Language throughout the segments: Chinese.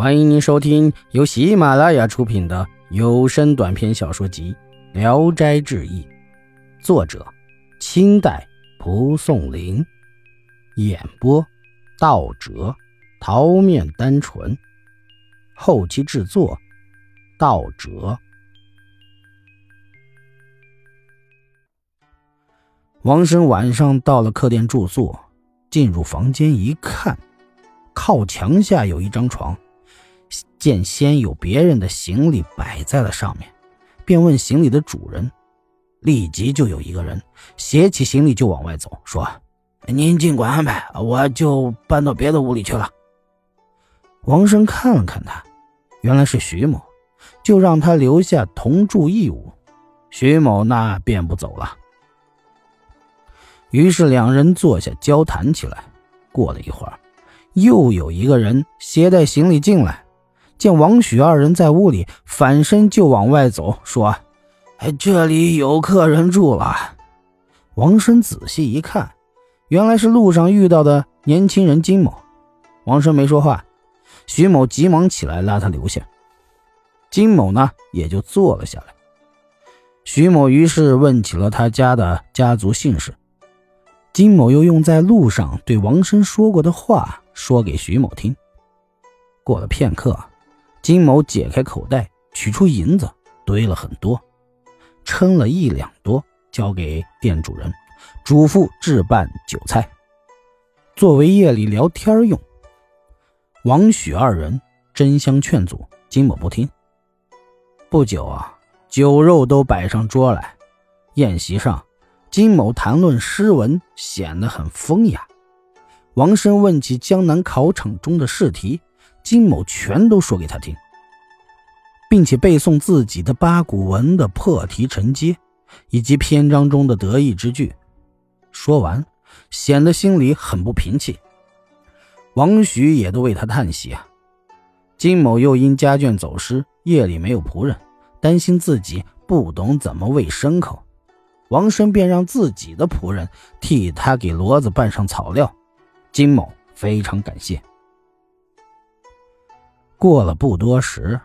欢迎您收听由喜马拉雅出品的有声短篇小说集《聊斋志异》，作者：清代蒲松龄，演播：道哲、桃面单纯，后期制作：道哲。王生晚上到了客店住宿，进入房间一看，靠墙下有一张床。见先有别人的行李摆在了上面，便问行李的主人。立即就有一个人携起行李就往外走，说：“您尽管安排，我就搬到别的屋里去了。”王生看了看他，原来是徐某，就让他留下同住一屋。徐某那便不走了。于是两人坐下交谈起来。过了一会儿，又有一个人携带行李进来。见王许二人在屋里，反身就往外走，说：“哎，这里有客人住了。”王生仔细一看，原来是路上遇到的年轻人金某。王生没说话，徐某急忙起来拉他留下。金某呢，也就坐了下来。徐某于是问起了他家的家族姓氏。金某又用在路上对王生说过的话说给徐某听。过了片刻。金某解开口袋，取出银子，堆了很多，称了一两多，交给店主人，嘱咐置办酒菜，作为夜里聊天用。王许二人争相劝阻，金某不听。不久啊，酒肉都摆上桌来，宴席上，金某谈论诗文，显得很风雅。王生问起江南考场中的试题。金某全都说给他听，并且背诵自己的八股文的破题成接，以及篇章中的得意之句。说完，显得心里很不平气。王许也都为他叹息啊。金某又因家眷走失，夜里没有仆人，担心自己不懂怎么喂牲口，王生便让自己的仆人替他给骡子拌上草料。金某非常感谢。过了不多时，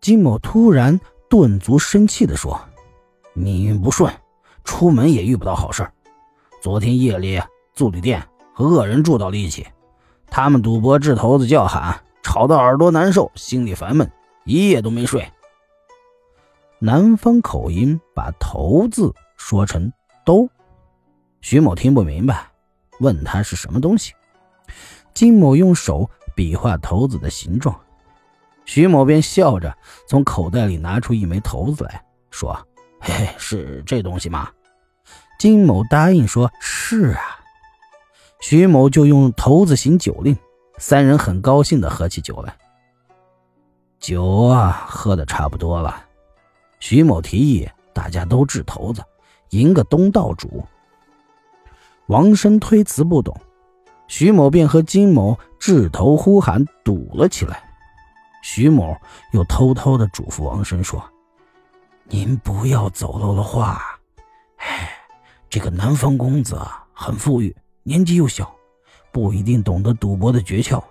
金某突然顿足生气地说：“命运不顺，出门也遇不到好事。昨天夜里，租旅店和恶人住到了一起，他们赌博掷骰子叫喊，吵得耳朵难受，心里烦闷，一夜都没睡。”南方口音把“头”字说成“兜”，徐某听不明白，问他是什么东西。金某用手比划骰子的形状。徐某便笑着从口袋里拿出一枚骰子来说：“嘿嘿，是这东西吗？”金某答应说：“是啊。”徐某就用骰子行酒令，三人很高兴地喝起酒来。酒啊，喝的差不多了。徐某提议大家都掷骰子，赢个东道主。王生推辞不懂，徐某便和金某掷头呼喊赌了起来。徐某又偷偷的嘱咐王生说：“您不要走漏了话。哎，这个南方公子很富裕，年纪又小，不一定懂得赌博的诀窍。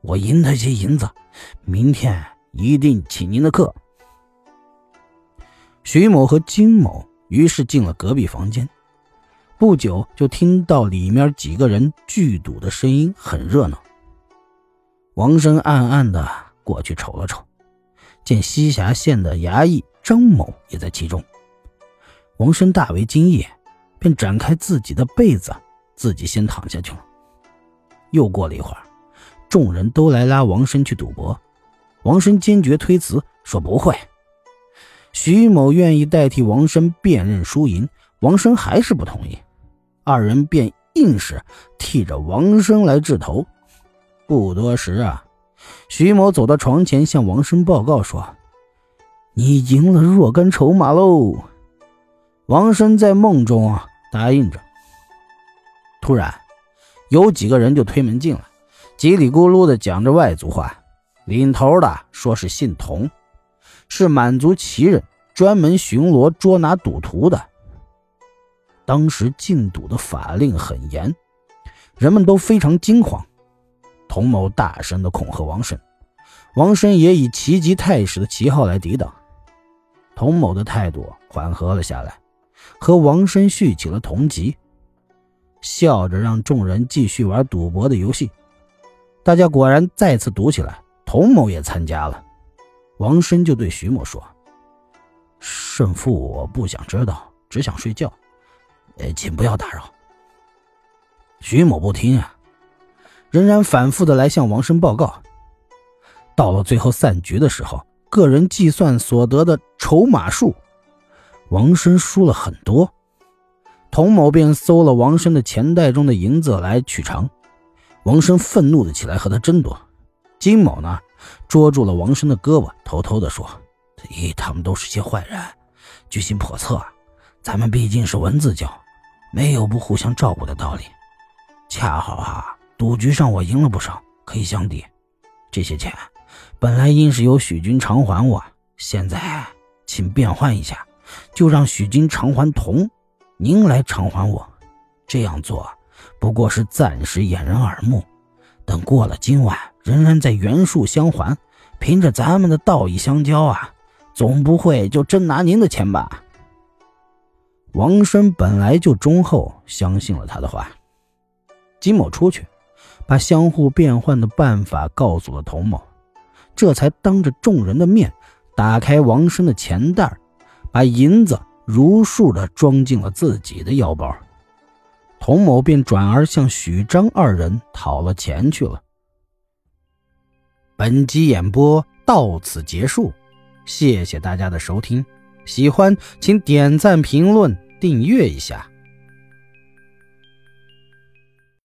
我赢他些银子，明天一定请您的客。”徐某和金某于是进了隔壁房间，不久就听到里面几个人聚赌的声音，很热闹。王生暗暗的。过去瞅了瞅，见西峡县的衙役张某也在其中。王生大为惊异，便展开自己的被子，自己先躺下去了。又过了一会儿，众人都来拉王生去赌博，王生坚决推辞，说不会。徐某愿意代替王生辨认输赢，王生还是不同意，二人便硬是替着王生来掷头。不多时啊。徐某走到床前，向王生报告说：“你赢了若干筹码喽。”王生在梦中答应着。突然，有几个人就推门进来，叽里咕噜的讲着外族话。领头的说是姓童，是满族旗人，专门巡逻捉拿赌徒的。当时禁赌的法令很严，人们都非常惊慌。童某大声的恐吓王生，王申也以奇级太史的旗号来抵挡。童某的态度缓和了下来，和王申续起了同级，笑着让众人继续玩赌博的游戏。大家果然再次赌起来，童某也参加了。王申就对徐某说：“胜负我不想知道，只想睡觉，呃，请不要打扰。”徐某不听啊，仍然反复的来向王申报告。到了最后散局的时候。个人计算所得的筹码数，王生输了很多。童某便搜了王生的钱袋中的银子来取偿。王生愤怒的起来和他争夺。金某呢，捉住了王生的胳膊，偷偷的说：“咦，他们都是些坏人，居心叵测。咱们毕竟是文字教，没有不互相照顾的道理。恰好啊，赌局上我赢了不少，可以相抵。这些钱。”本来应是由许军偿还我，现在请变换一下，就让许军偿还铜，您来偿还我。这样做不过是暂时掩人耳目，等过了今晚，仍然在原数相还。凭着咱们的道义相交啊，总不会就真拿您的钱吧？王生本来就忠厚，相信了他的话。金某出去，把相互变换的办法告诉了童某。这才当着众人的面打开王生的钱袋，把银子如数的装进了自己的腰包。童某便转而向许张二人讨了钱去了。本集演播到此结束，谢谢大家的收听，喜欢请点赞、评论、订阅一下。